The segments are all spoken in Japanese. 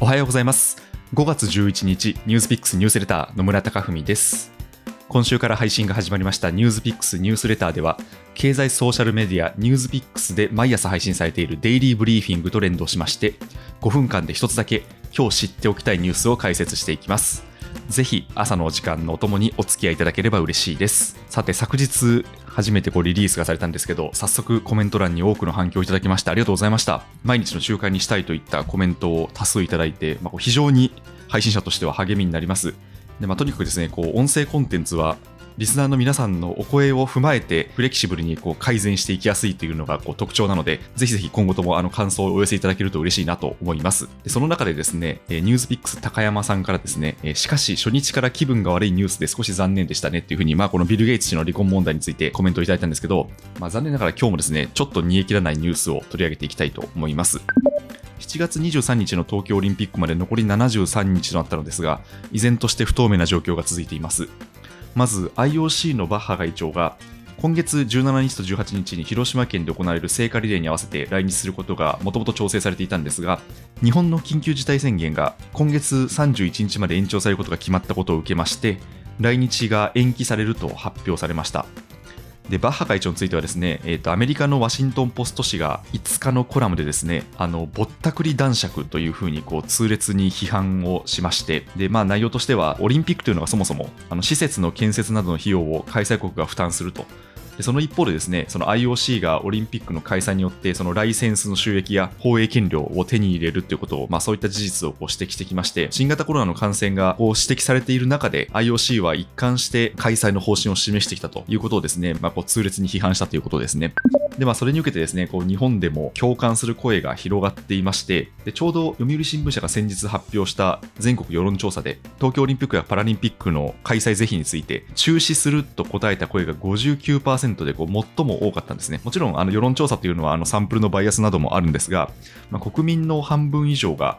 おはようございます。5月11日ニュースピックスニュースレター野村貴文です。今週から配信が始まりましたニュースピックスニュースレターでは経済ソーシャルメディアニュースピックスで毎朝配信されているデイリーブリーフィングと連動しまして5分間で一つだけ今日知っておきたいニュースを解説していきます。ぜひ朝のお時間のお供にお付き合いいただければ嬉しいです。さて昨日初めてこうリリースがされたんですけど早速コメント欄に多くの反響をいただきましてありがとうございました。毎日の習慣にしたいといったコメントを多数いただいて、まあ、非常に配信者としては励みになります。で、まあ、とにかくですねこう音声コンテンツはリスナーの皆さんのお声を踏まえてフレキシブルにこう改善していきやすいというのがこう特徴なので、ぜひぜひ今後ともあの感想をお寄せいただけると嬉しいなと思います。でその中でですね、ニュースピックス高山さんからですね、しかし初日から気分が悪いニュースで少し残念でしたねっていうふうに、まあこのビル・ゲイツ氏の離婚問題についてコメントをいただいたんですけど、まあ残念ながら今日もですね、ちょっと煮え切らないニュースを取り上げていきたいと思います。7月23日の東京オリンピックまで残り73日となったのですが、依然として不透明な状況が続いています。まず IOC のバッハ会長が今月17日と18日に広島県で行われる聖火リレーに合わせて来日することがもともと調整されていたんですが日本の緊急事態宣言が今月31日まで延長されることが決まったことを受けまして来日が延期されると発表されました。でバッハ会長についてはですね、えーと、アメリカのワシントン・ポスト紙が5日のコラムでですねあのぼったくり男爵というふうにこう痛烈に批判をしましてで、まあ、内容としてはオリンピックというのがそもそもあの施設の建設などの費用を開催国が負担すると。でその一方でですねその IOC がオリンピックの開催によってそのライセンスの収益や放映権料を手に入れるということを、まあ、そういった事実をこう指摘してきまして新型コロナの感染がこう指摘されている中で IOC は一貫して開催の方針を示してきたということをですね、まあ、こう痛烈に批判したということですね。で、まあ、それに受けてですね、こう日本でも共感する声が広がっていまして、でちょうど読売新聞社が先日発表した全国世論調査で、東京オリンピックやパラリンピックの開催是非について、中止すると答えた声が59%でこう最も多かったんですね。もちろん、あの世論調査というのはあのサンプルのバイアスなどもあるんですが、まあ、国民の半分以上が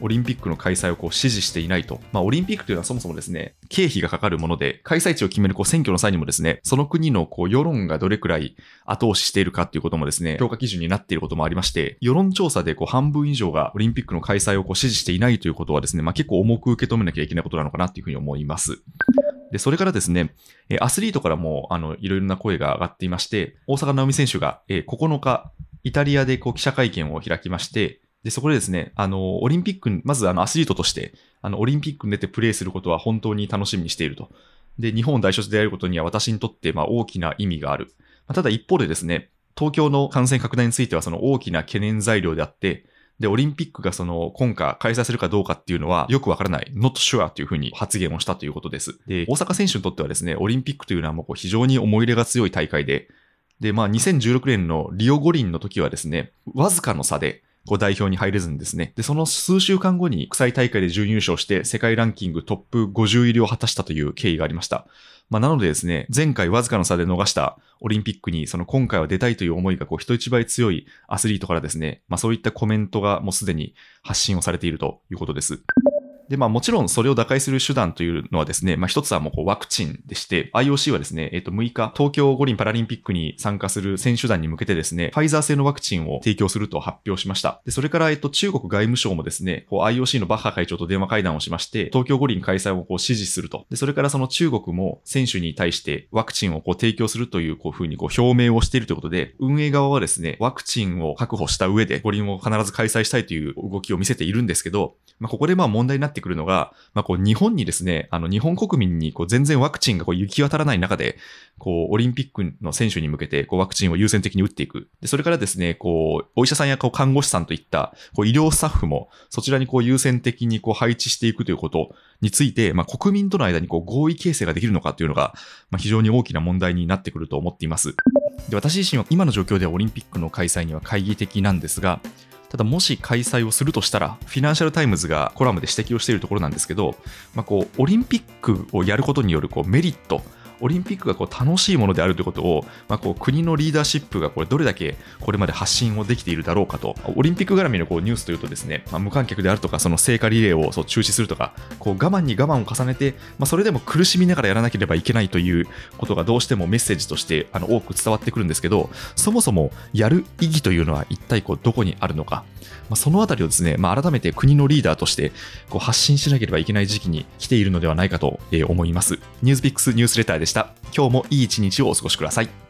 オリンピックの開催をこう支持していないと。まあ、オリンピックというのはそもそもですね、経費がかかるもので、開催地を決めるこう選挙の際にもですね、その国のこう世論がどれくらい後押ししているかっていうこともですね、評価基準になっていることもありまして、世論調査でこう半分以上がオリンピックの開催をこう支持していないということはですね、まあ、結構重く受け止めなきゃいけないことなのかなっていうふうに思います。で、それからですね、アスリートからも、あの、いろいろな声が上がっていまして、大坂なおみ選手が、9日、イタリアでこう記者会見を開きまして、で、そこでですね、あの、オリンピック、まずあのアスリートとして、あの、オリンピックに出てプレーすることは本当に楽しみにしていると。で、日本を代表してやることには私にとって、まあ、大きな意味がある。まあ、ただ一方でですね、東京の感染拡大についてはその大きな懸念材料であって、で、オリンピックがその今回開催するかどうかっていうのはよくわからない、not sure というふうに発言をしたということです。で、大阪選手にとってはですね、オリンピックというのはもう非常に思い入れが強い大会で、で、まあ2016年のリオ五輪の時はですね、わずかの差でこう代表に入れずにですね。で、その数週間後に国際大会で準優勝して世界ランキングトップ50入りを果たしたという経緯がありました。まあ、なのでですね、前回わずかの差で逃したオリンピックに、その今回は出たいという思いがこう人一倍強いアスリートからですね、まあそういったコメントがもうすでに発信をされているということです。で、まあもちろんそれを打開する手段というのはですね、まあ一つはもうこうワクチンでして、IOC はですね、えっ、と6日、東京五輪パラリンピックに参加する選手団に向けてですね、ファイザー製のワクチンを提供すると発表しました。で、それからえっと中国外務省もですね、IOC のバッハ会長と電話会談をしまして、東京五輪開催をこう支持すると。で、それからその中国も選手に対してワクチンをこう提供するというこうふうにこう表明をしているということで、運営側はですね、ワクチンを確保した上で五輪を必ず開催したいという動きを見せているんですけど、まあここでまあ問題になってくるのが、まあ、こう日本にですね、あの日本国民にこう全然ワクチンがこう行き渡らない中で、こうオリンピックの選手に向けてこうワクチンを優先的に打っていく。でそれからですね、こうお医者さんやこう看護師さんといったこう医療スタッフもそちらにこう優先的にこう配置していくということについて、まあ、国民との間にこう合意形成ができるのかというのが、まあ、非常に大きな問題になってくると思っています。で私自身は今の状況ではオリンピックの開催には懐疑的なんですが、ただもし開催をするとしたら、フィナンシャルタイムズがコラムで指摘をしているところなんですけど、まあ、こうオリンピックをやることによるこうメリット、オリンピックがこう楽しいものであるということを、まあ、こう国のリーダーシップがこれどれだけこれまで発信をできているだろうかと、オリンピック絡みのこうニュースというとですね、まあ、無観客であるとか、その聖火リレーをそう中止するとか、こう我慢に我慢を重ねて、まあ、それでも苦しみながらやらなければいけないということがどうしてもメッセージとしてあの多く伝わってくるんですけど、そもそもやる意義というのは一体こうどこにあるのか、まあ、そのあたりをですね、まあ、改めて国のリーダーとしてこう発信しなければいけない時期に来ているのではないかと思います。ニュースピックスニュースレターでした。今日もいい一日をお過ごしください。